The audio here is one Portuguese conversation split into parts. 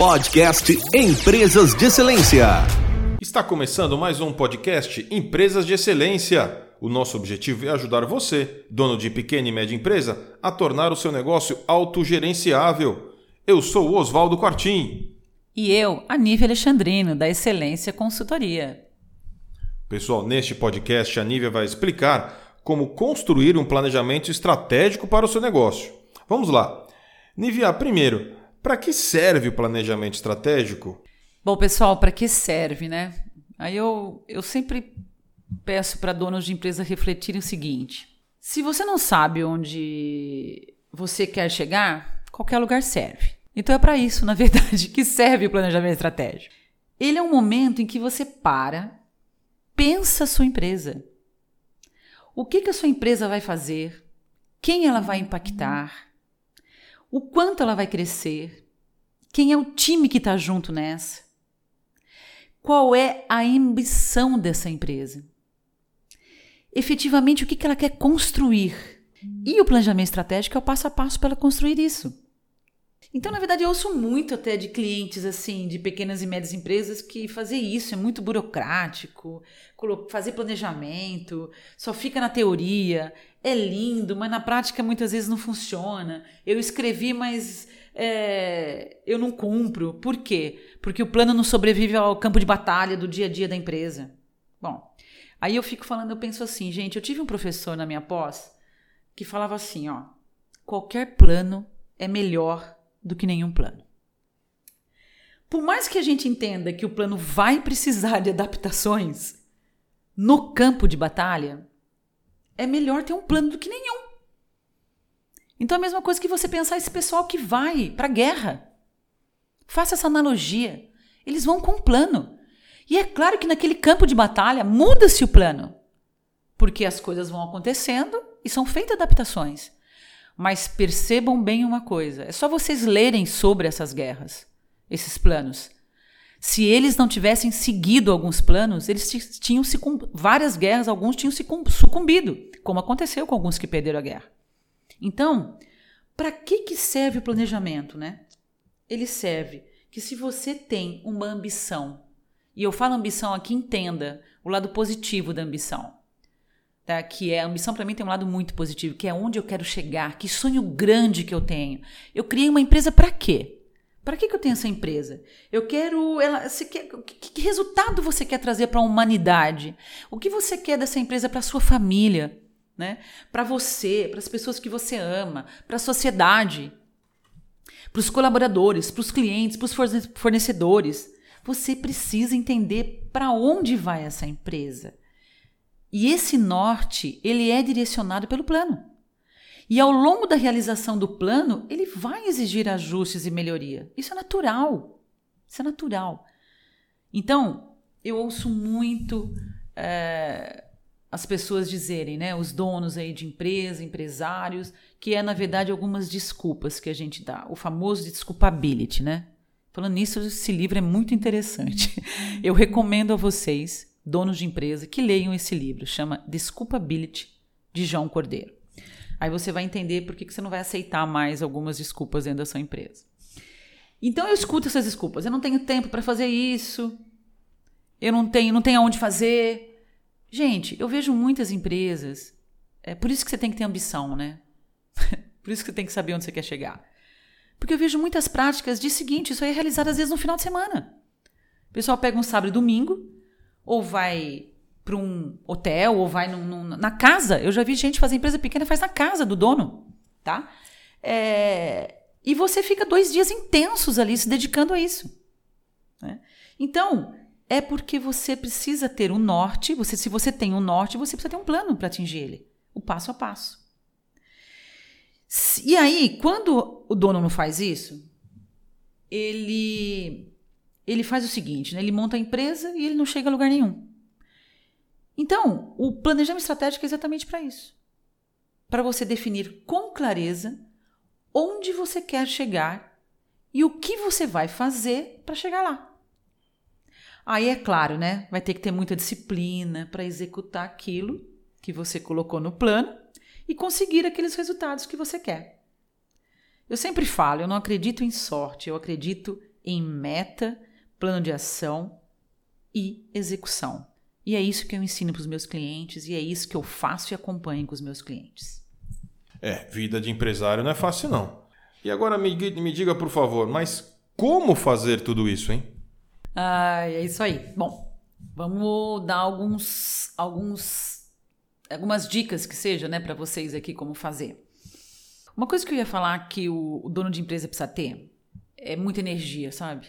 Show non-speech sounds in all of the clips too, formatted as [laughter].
Podcast Empresas de Excelência. Está começando mais um podcast Empresas de Excelência. O nosso objetivo é ajudar você, dono de pequena e média empresa, a tornar o seu negócio autogerenciável. Eu sou o Oswaldo Quartim. E eu, Anível Alexandrino, da Excelência Consultoria. Pessoal, neste podcast a Nívia vai explicar como construir um planejamento estratégico para o seu negócio. Vamos lá. Nívia, primeiro, para que serve o planejamento estratégico? Bom, pessoal, para que serve, né? Aí eu, eu sempre peço para donos de empresa refletirem o seguinte: se você não sabe onde você quer chegar, qualquer lugar serve. Então é para isso, na [laughs] verdade, que serve o planejamento estratégico. Ele é um momento em que você para, pensa a sua empresa. O que, que a sua empresa vai fazer? Quem ela vai impactar? O quanto ela vai crescer? Quem é o time que está junto nessa? Qual é a ambição dessa empresa? Efetivamente, o que, ela quer construir? E o planejamento estratégico é o passo a passo para ela construir isso. Então, na verdade, eu ouço muito até de clientes assim, de pequenas e médias empresas, que fazer isso é muito burocrático, fazer planejamento, só fica na teoria, é lindo, mas na prática muitas vezes não funciona. Eu escrevi, mas é, eu não cumpro. Por quê? Porque o plano não sobrevive ao campo de batalha do dia a dia da empresa. Bom, aí eu fico falando, eu penso assim, gente, eu tive um professor na minha pós que falava assim, ó, qualquer plano é melhor do que nenhum plano. Por mais que a gente entenda que o plano vai precisar de adaptações no campo de batalha, é melhor ter um plano do que nenhum. Então é a mesma coisa que você pensar esse pessoal que vai para a guerra. Faça essa analogia. Eles vão com um plano. E é claro que naquele campo de batalha muda-se o plano. Porque as coisas vão acontecendo e são feitas adaptações. Mas percebam bem uma coisa: é só vocês lerem sobre essas guerras, esses planos. Se eles não tivessem seguido alguns planos, eles tinham se várias guerras, alguns tinham se sucumbido, como aconteceu com alguns que perderam a guerra. Então, para que que serve o planejamento, né? Ele serve que se você tem uma ambição, e eu falo ambição aqui, entenda o lado positivo da ambição tá? Que é a ambição para mim tem um lado muito positivo, que é onde eu quero chegar, que sonho grande que eu tenho. Eu criei uma empresa para quê? Para que, que eu tenho essa empresa? Eu quero. Ela, você quer, que, que resultado você quer trazer para a humanidade? O que você quer dessa empresa para sua família? Né? Para você, para as pessoas que você ama, para a sociedade, para os colaboradores, para os clientes, para os fornecedores. Você precisa entender para onde vai essa empresa. E esse norte, ele é direcionado pelo plano. E ao longo da realização do plano, ele vai exigir ajustes e melhoria. Isso é natural. Isso é natural. Então, eu ouço muito é, as pessoas dizerem, né, os donos aí de empresa, empresários, que é na verdade algumas desculpas que a gente dá, o famoso desculpability, né? Falando nisso, esse livro é muito interessante. Eu recomendo a vocês donos de empresa, que leiam esse livro. Chama Desculpability, de João Cordeiro. Aí você vai entender por que você não vai aceitar mais algumas desculpas dentro da sua empresa. Então eu escuto essas desculpas. Eu não tenho tempo para fazer isso. Eu não tenho, não tenho aonde fazer. Gente, eu vejo muitas empresas. É por isso que você tem que ter ambição, né? [laughs] por isso que você tem que saber onde você quer chegar. Porque eu vejo muitas práticas de seguinte, isso aí é realizado às vezes no final de semana. O pessoal pega um sábado e domingo, ou vai para um hotel, ou vai num, num, na casa. Eu já vi gente fazer empresa pequena, faz na casa do dono, tá? É, e você fica dois dias intensos ali se dedicando a isso. Né? Então, é porque você precisa ter um norte. Você, se você tem um norte, você precisa ter um plano para atingir ele, o passo a passo. E aí, quando o dono não faz isso, ele ele faz o seguinte, né? ele monta a empresa e ele não chega a lugar nenhum. Então, o planejamento estratégico é exatamente para isso. Para você definir com clareza onde você quer chegar e o que você vai fazer para chegar lá. Aí é claro, né? Vai ter que ter muita disciplina para executar aquilo que você colocou no plano e conseguir aqueles resultados que você quer. Eu sempre falo, eu não acredito em sorte, eu acredito em meta, plano de ação e execução. E é isso que eu ensino para os meus clientes e é isso que eu faço e acompanho com os meus clientes. É, vida de empresário não é fácil não. E agora me, me diga, por favor, mas como fazer tudo isso, hein? Ah, é isso aí. Bom, vamos dar alguns, alguns, algumas dicas que seja, né, para vocês aqui como fazer. Uma coisa que eu ia falar que o, o dono de empresa precisa ter é muita energia, sabe?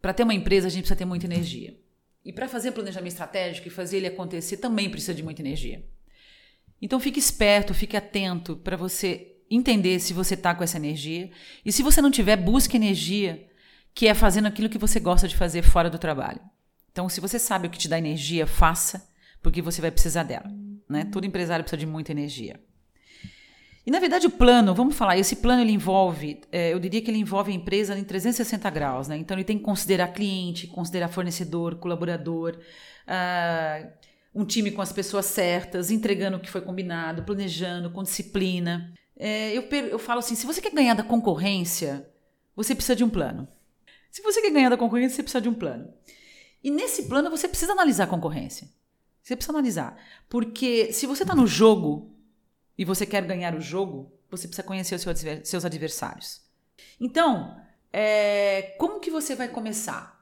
Para ter uma empresa a gente precisa ter muita energia. E para fazer planejamento estratégico e fazer ele acontecer também precisa de muita energia. Então fique esperto, fique atento para você entender se você está com essa energia. E se você não tiver, busque energia que é fazendo aquilo que você gosta de fazer fora do trabalho. Então, se você sabe o que te dá energia, faça, porque você vai precisar dela. Né? Todo empresário precisa de muita energia. E na verdade o plano, vamos falar, esse plano ele envolve, é, eu diria que ele envolve a empresa em 360 graus, né? Então ele tem que considerar cliente, considerar fornecedor, colaborador, uh, um time com as pessoas certas, entregando o que foi combinado, planejando, com disciplina. É, eu, eu falo assim, se você quer ganhar da concorrência, você precisa de um plano. Se você quer ganhar da concorrência, você precisa de um plano. E nesse plano você precisa analisar a concorrência. Você precisa analisar. Porque se você está no jogo e você quer ganhar o jogo, você precisa conhecer os seus adversários. Então, é, como que você vai começar?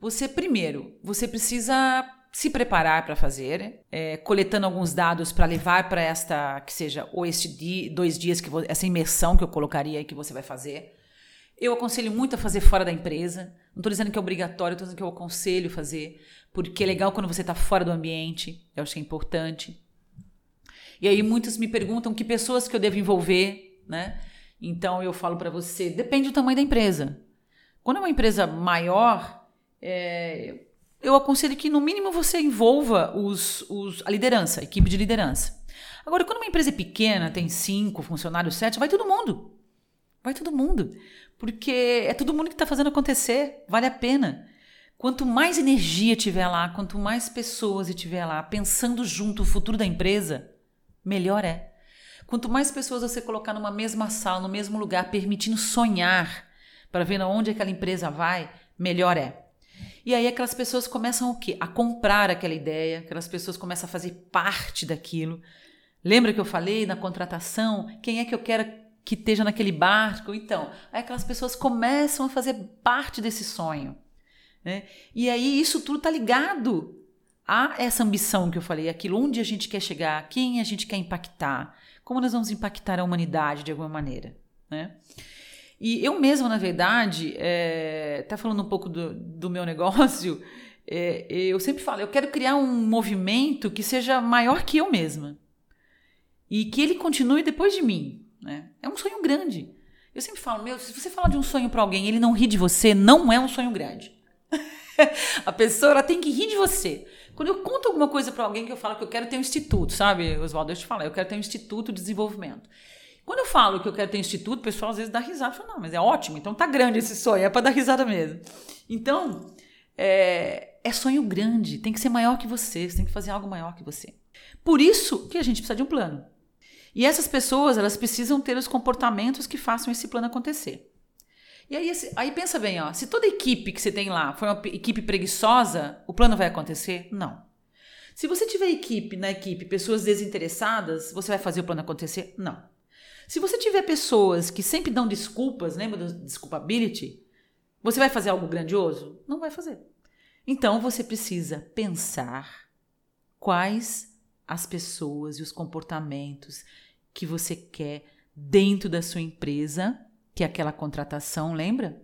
Você, primeiro, você precisa se preparar para fazer, é, coletando alguns dados para levar para esta, que seja, ou este dia, dois dias, que essa imersão que eu colocaria que você vai fazer. Eu aconselho muito a fazer fora da empresa. Não estou dizendo que é obrigatório, estou dizendo que eu aconselho fazer, porque é legal quando você está fora do ambiente. Eu acho que é importante. E aí muitos me perguntam que pessoas que eu devo envolver, né? Então eu falo para você, depende do tamanho da empresa. Quando é uma empresa maior, é, eu aconselho que no mínimo você envolva os, os, a liderança, a equipe de liderança. Agora, quando uma empresa é pequena, tem cinco funcionários, sete, vai todo mundo. Vai todo mundo. Porque é todo mundo que está fazendo acontecer, vale a pena. Quanto mais energia tiver lá, quanto mais pessoas tiver lá pensando junto o futuro da empresa, melhor é. Quanto mais pessoas você colocar numa mesma sala, no mesmo lugar, permitindo sonhar para ver aonde aquela empresa vai, melhor é. E aí aquelas pessoas começam o quê? A comprar aquela ideia, aquelas pessoas começam a fazer parte daquilo. Lembra que eu falei na contratação? Quem é que eu quero que esteja naquele barco. Então, aí aquelas pessoas começam a fazer parte desse sonho. Né? E aí isso tudo está ligado a essa ambição que eu falei, aquilo onde a gente quer chegar, quem a gente quer impactar, como nós vamos impactar a humanidade de alguma maneira. Né? E eu mesma, na verdade, é, tá falando um pouco do, do meu [laughs] negócio, é, eu sempre falo, eu quero criar um movimento que seja maior que eu mesma. E que ele continue depois de mim. Né? É um sonho grande. Eu sempre falo, meu, se você falar de um sonho para alguém e ele não ri de você, não é um sonho grande. [laughs] a pessoa ela tem que rir de você. Quando eu conto alguma coisa para alguém que eu falo que eu quero ter um instituto, sabe, Oswaldo? Eu te falo, eu quero ter um instituto de desenvolvimento. Quando eu falo que eu quero ter um instituto, o pessoal às vezes dá risada. Fala, não, mas é ótimo, então tá grande esse sonho, é para dar risada mesmo. Então, é, é sonho grande, tem que ser maior que você, você tem que fazer algo maior que você. Por isso que a gente precisa de um plano. E essas pessoas, elas precisam ter os comportamentos que façam esse plano acontecer. E aí, aí pensa bem, ó, se toda equipe que você tem lá for uma equipe preguiçosa, o plano vai acontecer? Não. Se você tiver equipe na equipe, pessoas desinteressadas, você vai fazer o plano acontecer? Não. Se você tiver pessoas que sempre dão desculpas, lembra do desculpability? Você vai fazer algo grandioso? Não vai fazer. Então você precisa pensar quais as pessoas e os comportamentos que você quer dentro da sua empresa, que é aquela contratação, lembra?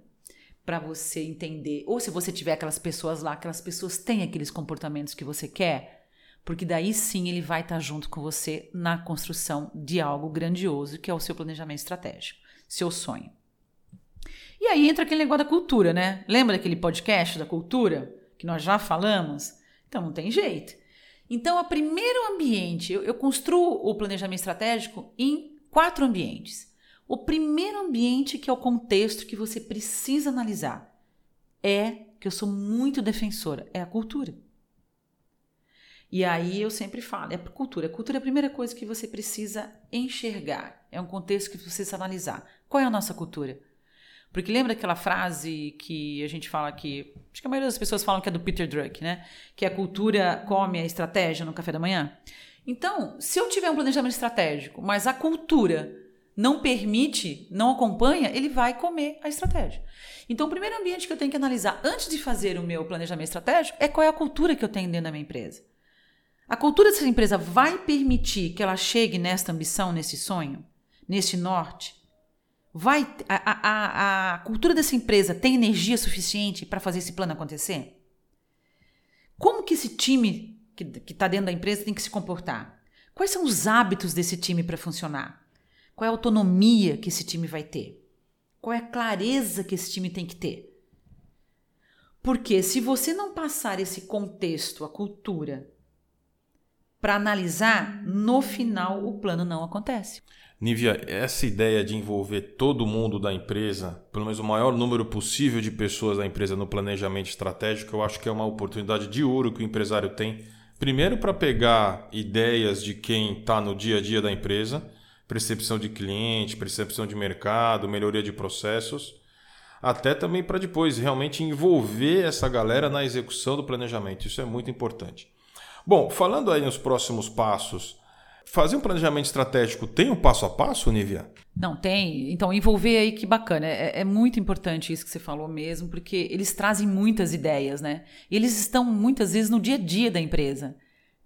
Para você entender, ou se você tiver aquelas pessoas lá, aquelas pessoas têm aqueles comportamentos que você quer, porque daí sim ele vai estar junto com você na construção de algo grandioso, que é o seu planejamento estratégico, seu sonho. E aí entra aquele negócio da cultura, né? Lembra daquele podcast da cultura que nós já falamos? Então não tem jeito. Então, o primeiro ambiente, eu, eu construo o planejamento estratégico em quatro ambientes. O primeiro ambiente, que é o contexto que você precisa analisar, é que eu sou muito defensora, é a cultura. E aí eu sempre falo, é a cultura. A cultura é a primeira coisa que você precisa enxergar. É um contexto que você precisa analisar. Qual é a nossa cultura? Porque lembra aquela frase que a gente fala que. Acho que a maioria das pessoas falam que é do Peter Druck, né? Que a cultura come a estratégia no café da manhã. Então, se eu tiver um planejamento estratégico, mas a cultura não permite, não acompanha, ele vai comer a estratégia. Então, o primeiro ambiente que eu tenho que analisar antes de fazer o meu planejamento estratégico é qual é a cultura que eu tenho dentro da minha empresa. A cultura dessa empresa vai permitir que ela chegue nesta ambição, nesse sonho, nesse norte? Vai a, a, a cultura dessa empresa tem energia suficiente para fazer esse plano acontecer? Como que esse time que está dentro da empresa tem que se comportar? Quais são os hábitos desse time para funcionar? Qual é a autonomia que esse time vai ter? Qual é a clareza que esse time tem que ter? Porque se você não passar esse contexto, a cultura, para analisar, no final o plano não acontece. Nívia, essa ideia de envolver todo mundo da empresa, pelo menos o maior número possível de pessoas da empresa no planejamento estratégico, eu acho que é uma oportunidade de ouro que o empresário tem. Primeiro, para pegar ideias de quem está no dia a dia da empresa, percepção de cliente, percepção de mercado, melhoria de processos, até também para depois realmente envolver essa galera na execução do planejamento. Isso é muito importante. Bom, falando aí nos próximos passos, fazer um planejamento estratégico tem um passo a passo, Nívia? Não, tem. Então, envolver aí que bacana. É, é, muito importante isso que você falou mesmo, porque eles trazem muitas ideias, né? Eles estão muitas vezes no dia a dia da empresa,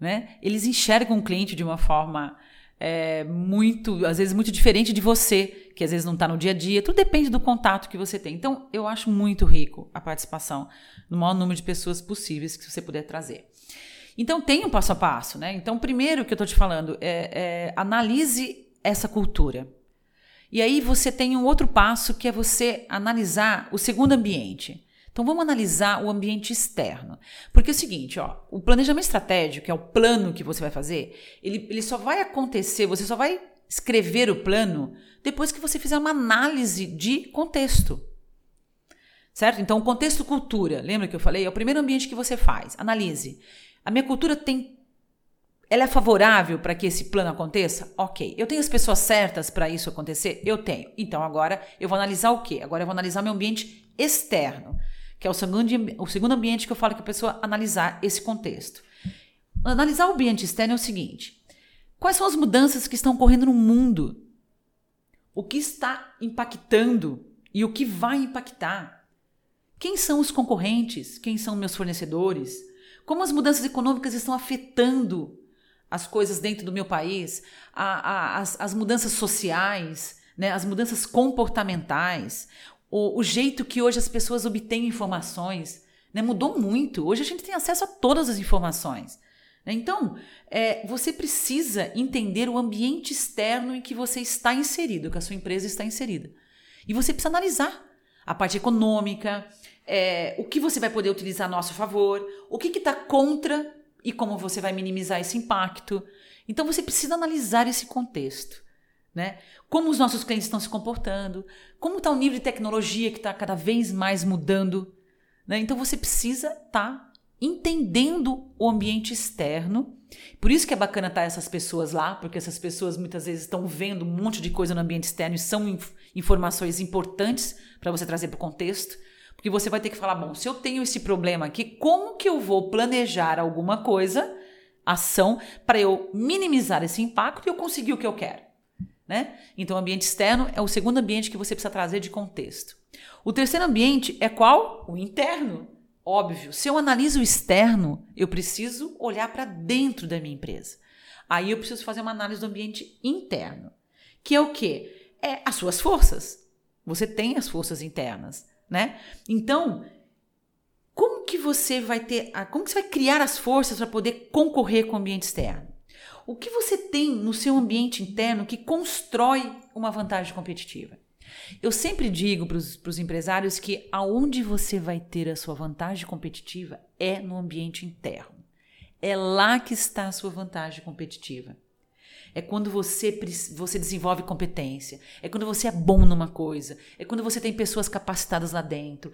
né? Eles enxergam o cliente de uma forma é, muito, às vezes, muito diferente de você, que às vezes não está no dia a dia. Tudo depende do contato que você tem. Então, eu acho muito rico a participação no maior número de pessoas possíveis que você puder trazer. Então tem um passo a passo, né? Então, primeiro que eu estou te falando é, é analise essa cultura. E aí você tem um outro passo que é você analisar o segundo ambiente. Então vamos analisar o ambiente externo. Porque é o seguinte, ó, o planejamento estratégico, que é o plano que você vai fazer, ele, ele só vai acontecer, você só vai escrever o plano depois que você fizer uma análise de contexto. Certo? Então, contexto cultura, lembra que eu falei? É o primeiro ambiente que você faz. Analise. A minha cultura tem. Ela é favorável para que esse plano aconteça? Ok. Eu tenho as pessoas certas para isso acontecer? Eu tenho. Então agora eu vou analisar o quê? Agora eu vou analisar meu ambiente externo, que é o segundo, o segundo ambiente que eu falo que a pessoa analisar esse contexto. Analisar o ambiente externo é o seguinte: quais são as mudanças que estão ocorrendo no mundo? O que está impactando e o que vai impactar? Quem são os concorrentes? Quem são meus fornecedores? Como as mudanças econômicas estão afetando as coisas dentro do meu país, a, a, as, as, mudanças sociais, né, as mudanças comportamentais, o, o, jeito que hoje as pessoas obtêm informações. Né, mudou muito. Hoje a gente tem acesso a todas as informações. Né? Então, é, você precisa entender o ambiente externo em que você está inserido, que a sua empresa está inserida. E você precisa analisar a parte econômica, é, o que você vai poder utilizar a nosso favor, o que está contra e como você vai minimizar esse impacto. Então você precisa analisar esse contexto. Né? Como os nossos clientes estão se comportando, como está o nível de tecnologia que está cada vez mais mudando. Né? Então você precisa estar tá entendendo o ambiente externo. Por isso que é bacana estar tá essas pessoas lá, porque essas pessoas muitas vezes estão vendo um monte de coisa no ambiente externo e são inf informações importantes para você trazer para o contexto. Porque você vai ter que falar, bom, se eu tenho esse problema aqui, como que eu vou planejar alguma coisa, ação, para eu minimizar esse impacto e eu conseguir o que eu quero? Né? Então, o ambiente externo é o segundo ambiente que você precisa trazer de contexto. O terceiro ambiente é qual? O interno. Óbvio, se eu analiso o externo, eu preciso olhar para dentro da minha empresa. Aí eu preciso fazer uma análise do ambiente interno, que é o quê? É as suas forças. Você tem as forças internas né? Então, como que você vai ter, como que você vai criar as forças para poder concorrer com o ambiente externo? O que você tem no seu ambiente interno que constrói uma vantagem competitiva? Eu sempre digo para os empresários que aonde você vai ter a sua vantagem competitiva é no ambiente interno. É lá que está a sua vantagem competitiva. É quando você, você desenvolve competência. É quando você é bom numa coisa. É quando você tem pessoas capacitadas lá dentro.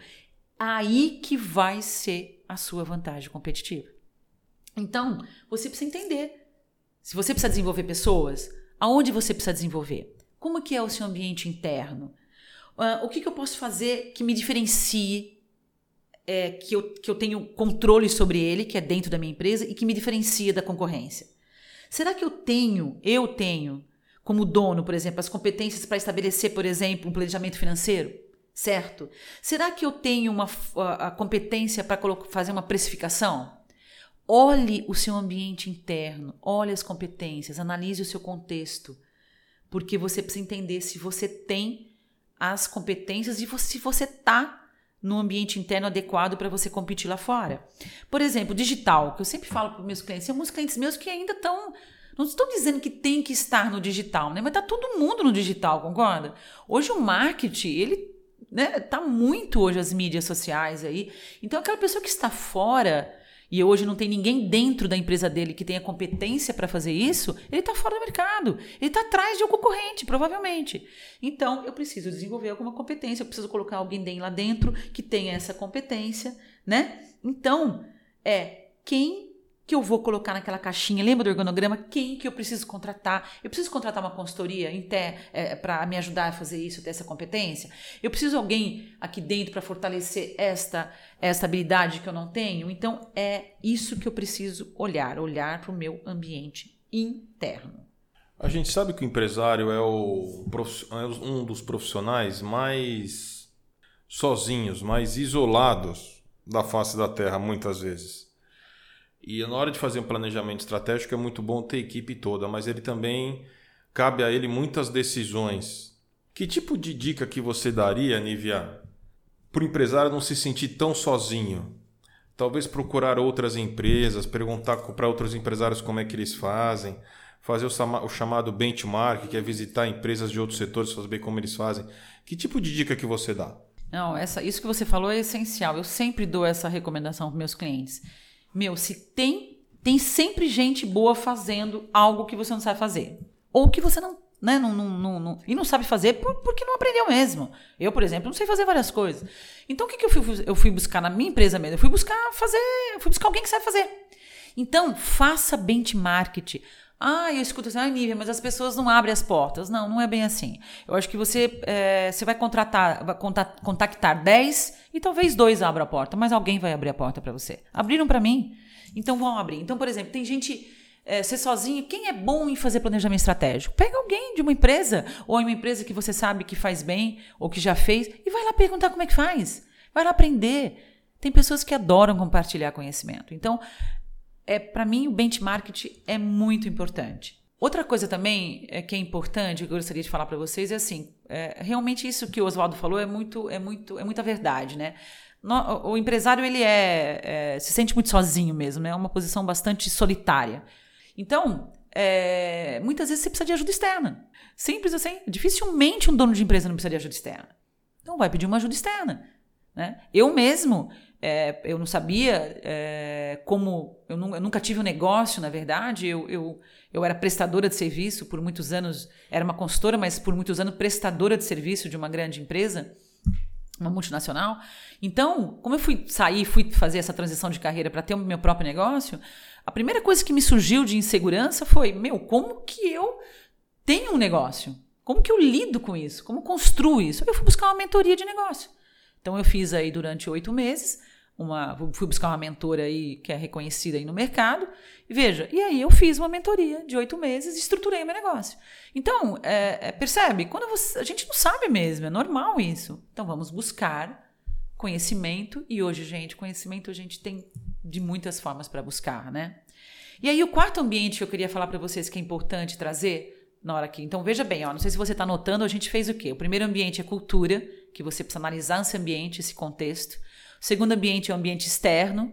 Aí que vai ser a sua vantagem competitiva. Então, você precisa entender. Se você precisa desenvolver pessoas, aonde você precisa desenvolver? Como que é o seu ambiente interno? Uh, o que, que eu posso fazer que me diferencie, é, que, eu, que eu tenho controle sobre ele, que é dentro da minha empresa, e que me diferencia da concorrência? Será que eu tenho, eu tenho, como dono, por exemplo, as competências para estabelecer, por exemplo, um planejamento financeiro? Certo? Será que eu tenho uma, a, a competência para fazer uma precificação? Olhe o seu ambiente interno, olhe as competências, analise o seu contexto, porque você precisa entender se você tem as competências e se você está no ambiente interno adequado para você competir lá fora. Por exemplo, digital, que eu sempre falo para meus clientes, tem alguns clientes meus que ainda estão não estou dizendo que tem que estar no digital, né? Mas está todo mundo no digital, concorda? Hoje o marketing, ele né, tá muito hoje as mídias sociais aí. Então aquela pessoa que está fora e hoje não tem ninguém dentro da empresa dele que tenha competência para fazer isso, ele está fora do mercado. Ele está atrás de um concorrente, provavelmente. Então, eu preciso desenvolver alguma competência, eu preciso colocar alguém lá dentro que tenha essa competência, né? Então, é quem que eu vou colocar naquela caixinha? Lembra do organograma? Quem que eu preciso contratar? Eu preciso contratar uma consultoria é, para me ajudar a fazer isso, ter essa competência? Eu preciso de alguém aqui dentro para fortalecer esta, esta habilidade que eu não tenho? Então, é isso que eu preciso olhar, olhar para o meu ambiente interno. A gente sabe que o empresário é, o, é um dos profissionais mais sozinhos, mais isolados da face da terra, muitas vezes. E na hora de fazer um planejamento estratégico é muito bom ter equipe toda, mas ele também cabe a ele muitas decisões. Que tipo de dica que você daria, Nívia, para o empresário não se sentir tão sozinho? Talvez procurar outras empresas, perguntar para outros empresários como é que eles fazem, fazer o chamado benchmark, que é visitar empresas de outros setores, saber como eles fazem. Que tipo de dica que você dá? Não, essa, isso que você falou é essencial. Eu sempre dou essa recomendação para meus clientes. Meu, se tem, tem sempre gente boa fazendo algo que você não sabe fazer. Ou que você não né? Não, não, não, não, e não sabe fazer por, porque não aprendeu mesmo. Eu, por exemplo, não sei fazer várias coisas. Então, o que, que eu, fui, eu fui buscar na minha empresa mesmo? Eu fui buscar fazer, eu fui buscar alguém que sabe fazer. Então, faça benchmarking. Ah, eu escuto assim, ah, Nívia, mas as pessoas não abrem as portas. Não, não é bem assim. Eu acho que você, é, você vai contratar, vai contactar 10 e talvez dois abram a porta, mas alguém vai abrir a porta para você. Abriram para mim, então vão abrir. Então, por exemplo, tem gente é, ser sozinho. Quem é bom em fazer planejamento estratégico? Pega alguém de uma empresa ou em uma empresa que você sabe que faz bem ou que já fez e vai lá perguntar como é que faz. Vai lá aprender. Tem pessoas que adoram compartilhar conhecimento. Então, é para mim o benchmark é muito importante. Outra coisa também é, que é importante, que eu gostaria de falar para vocês, é assim, é, realmente isso que o Oswaldo falou é muito, é muito, é muita verdade, né? No, o empresário ele é, é, se sente muito sozinho mesmo, né? É uma posição bastante solitária. Então, é, muitas vezes você precisa de ajuda externa. Simples assim. Dificilmente um dono de empresa não precisa de ajuda externa. Então vai pedir uma ajuda externa. Né? Eu mesmo, é, eu não sabia é, como. Eu, eu, nunca tive um negócio, na verdade. Eu, eu, eu era prestadora de serviço por muitos anos, era uma consultora, mas por muitos anos prestadora de serviço de uma grande empresa, uma multinacional. Então, como eu fui sair, fui fazer essa transição de carreira para ter o meu próprio negócio, a primeira coisa que me surgiu de insegurança foi: meu, como que eu tenho um negócio? Como que eu lido com isso? Como construo isso? Eu fui buscar uma mentoria de negócio. Então eu fiz aí durante oito meses uma, fui buscar uma mentora aí que é reconhecida aí no mercado. E veja, e aí eu fiz uma mentoria de oito meses e estruturei meu negócio. Então, é, é, percebe? Quando você, a gente não sabe mesmo, é normal isso. Então vamos buscar conhecimento e hoje, gente, conhecimento a gente tem de muitas formas para buscar, né? E aí o quarto ambiente que eu queria falar para vocês que é importante trazer na hora aqui. Então veja bem, ó, não sei se você está notando, a gente fez o quê? O primeiro ambiente é cultura, que você precisa analisar esse ambiente, esse contexto. O segundo ambiente é o ambiente externo.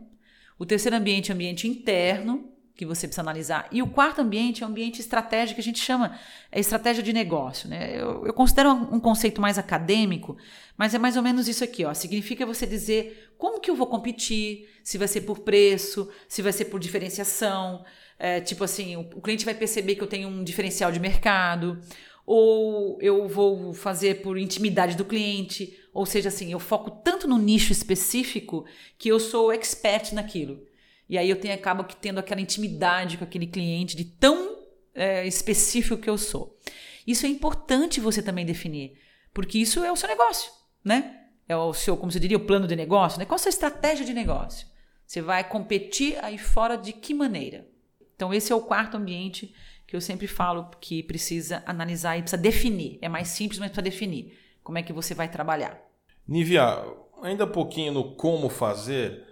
O terceiro ambiente é o ambiente interno, que você precisa analisar. E o quarto ambiente é o ambiente estratégico, que a gente chama é estratégia de negócio. Né? Eu, eu considero um, conceito mais acadêmico, mas é mais ou menos isso aqui. Ó. Significa você dizer como que eu vou competir, se vai ser por preço, se vai ser por diferenciação. É, tipo assim, o cliente vai perceber que eu tenho um diferencial de mercado ou eu vou fazer por intimidade do cliente, ou seja, assim, eu foco tanto no nicho específico que eu sou expert naquilo. E aí eu tenho, acabo tendo aquela intimidade com aquele cliente de tão é, específico que eu sou. Isso é importante você também definir. Porque isso é o seu negócio, né? É o seu, como você diria, o plano de negócio, né? Qual a sua estratégia de negócio? Você vai competir aí fora de que maneira? Então, esse é o quarto ambiente que eu sempre falo que precisa analisar e precisa definir. É mais simples, mas precisa definir como é que você vai trabalhar. Nívia, ainda um pouquinho no como fazer.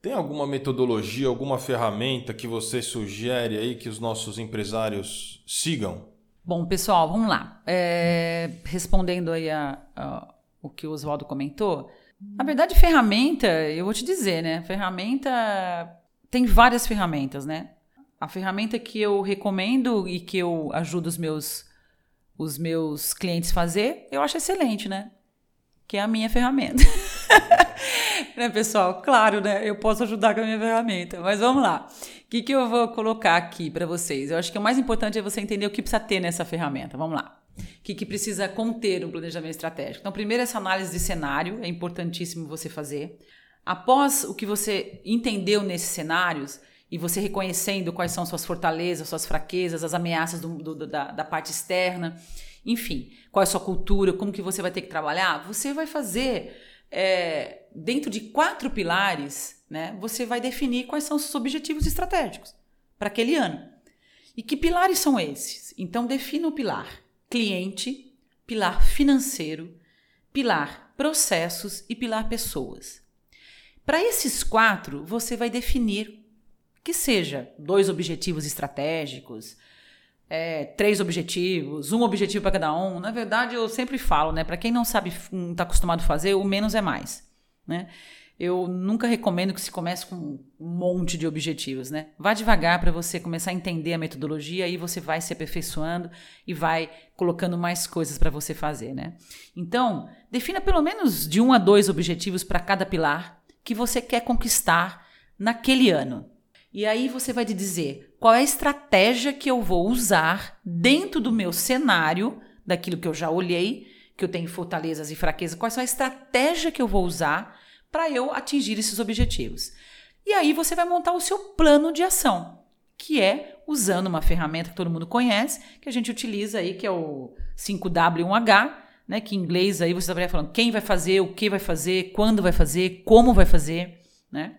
Tem alguma metodologia, alguma ferramenta que você sugere aí que os nossos empresários sigam? Bom, pessoal, vamos lá. É, respondendo aí a, a, o que o Oswaldo comentou, na verdade, ferramenta, eu vou te dizer, né? Ferramenta. Tem várias ferramentas, né? A ferramenta que eu recomendo e que eu ajudo os meus, os meus clientes fazer, eu acho excelente, né? Que é a minha ferramenta. [laughs] né, pessoal? Claro, né? Eu posso ajudar com a minha ferramenta. Mas vamos lá. O que, que eu vou colocar aqui para vocês? Eu acho que o mais importante é você entender o que precisa ter nessa ferramenta. Vamos lá. O que, que precisa conter um planejamento estratégico? Então, primeiro, essa análise de cenário é importantíssimo você fazer. Após o que você entendeu nesses cenários e você reconhecendo quais são suas fortalezas, suas fraquezas, as ameaças do, do, da, da parte externa, enfim, qual é a sua cultura, como que você vai ter que trabalhar, você vai fazer é, dentro de quatro pilares, né? Você vai definir quais são os seus objetivos estratégicos para aquele ano. E que pilares são esses? Então defina o pilar cliente, pilar financeiro, pilar processos e pilar pessoas. Para esses quatro, você vai definir que seja dois objetivos estratégicos, é, três objetivos, um objetivo para cada um. Na verdade, eu sempre falo, né? Para quem não sabe, não está acostumado a fazer, o menos é mais, né? eu nunca recomendo que se comece com um monte de objetivos, né? Vá devagar para você começar a entender a metodologia e você vai se aperfeiçoando e vai colocando mais coisas para você fazer, né? Então, defina pelo menos de um a dois objetivos para cada pilar que você quer conquistar naquele ano. E aí você vai te dizer qual é a estratégia que eu vou usar dentro do meu cenário, daquilo que eu já olhei, que eu tenho fortalezas e fraquezas, qual é a estratégia que eu vou usar para eu atingir esses objetivos. E aí você vai montar o seu plano de ação, que é usando uma ferramenta que todo mundo conhece, que a gente utiliza aí, que é o 5W1H, né, que em inglês aí você vai falando quem vai fazer, o que vai fazer, quando vai fazer, como vai fazer, né?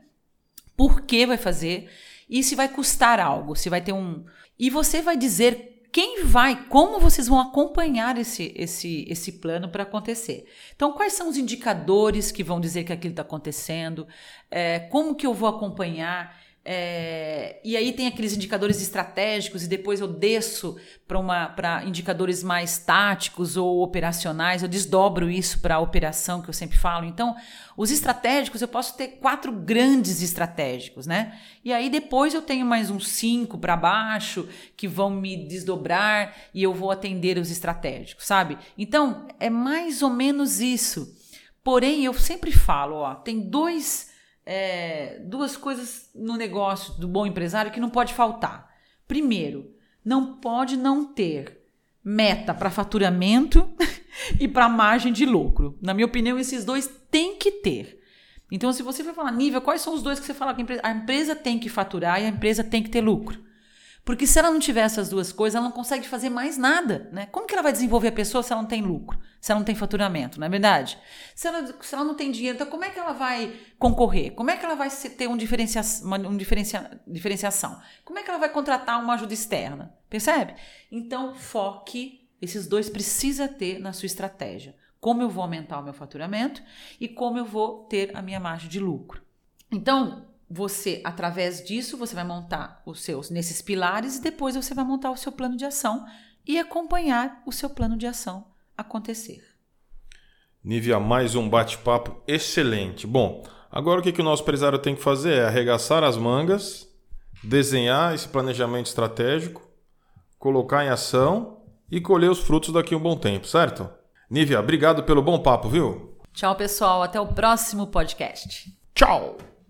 Por que vai fazer e se vai custar algo, se vai ter um e você vai dizer quem vai, como vocês vão acompanhar esse, esse, esse plano para acontecer. Então, quais são os indicadores que vão dizer que aquilo está acontecendo? É, como que eu vou acompanhar? É, e aí tem aqueles indicadores estratégicos e depois eu desço para indicadores mais táticos ou operacionais, eu desdobro isso para a operação que eu sempre falo. Então, os estratégicos eu posso ter quatro grandes estratégicos, né? E aí depois eu tenho mais uns cinco para baixo que vão me desdobrar e eu vou atender os estratégicos, sabe? Então, é mais ou menos isso. Porém, eu sempre falo, ó, tem dois é, duas coisas no negócio do bom empresário que não pode faltar. Primeiro, não pode não ter meta para faturamento [laughs] e para margem de lucro. Na minha opinião, esses dois tem que ter. Então, se você for falar, nível, quais são os dois que você fala que a empresa, a empresa tem que faturar e a empresa tem que ter lucro? Porque se ela não tiver essas duas coisas, ela não consegue fazer mais nada, né? Como que ela vai desenvolver a pessoa se ela não tem lucro, se ela não tem faturamento, não é verdade? Se ela, se ela não tem dinheiro, então como é que ela vai concorrer? Como é que ela vai ter um diferencia, uma um diferencia, diferenciação? Como é que ela vai contratar uma ajuda externa? Percebe? Então, foque, esses dois precisa ter na sua estratégia. Como eu vou aumentar o meu faturamento e como eu vou ter a minha margem de lucro. Então, você, através disso, você vai montar os seus nesses pilares e depois você vai montar o seu plano de ação e acompanhar o seu plano de ação acontecer. Nívia, mais um bate-papo excelente. Bom, agora o que, que o nosso empresário tem que fazer é arregaçar as mangas, desenhar esse planejamento estratégico, colocar em ação e colher os frutos daqui a um bom tempo, certo? Nívia, obrigado pelo bom papo, viu? Tchau, pessoal. Até o próximo podcast. Tchau!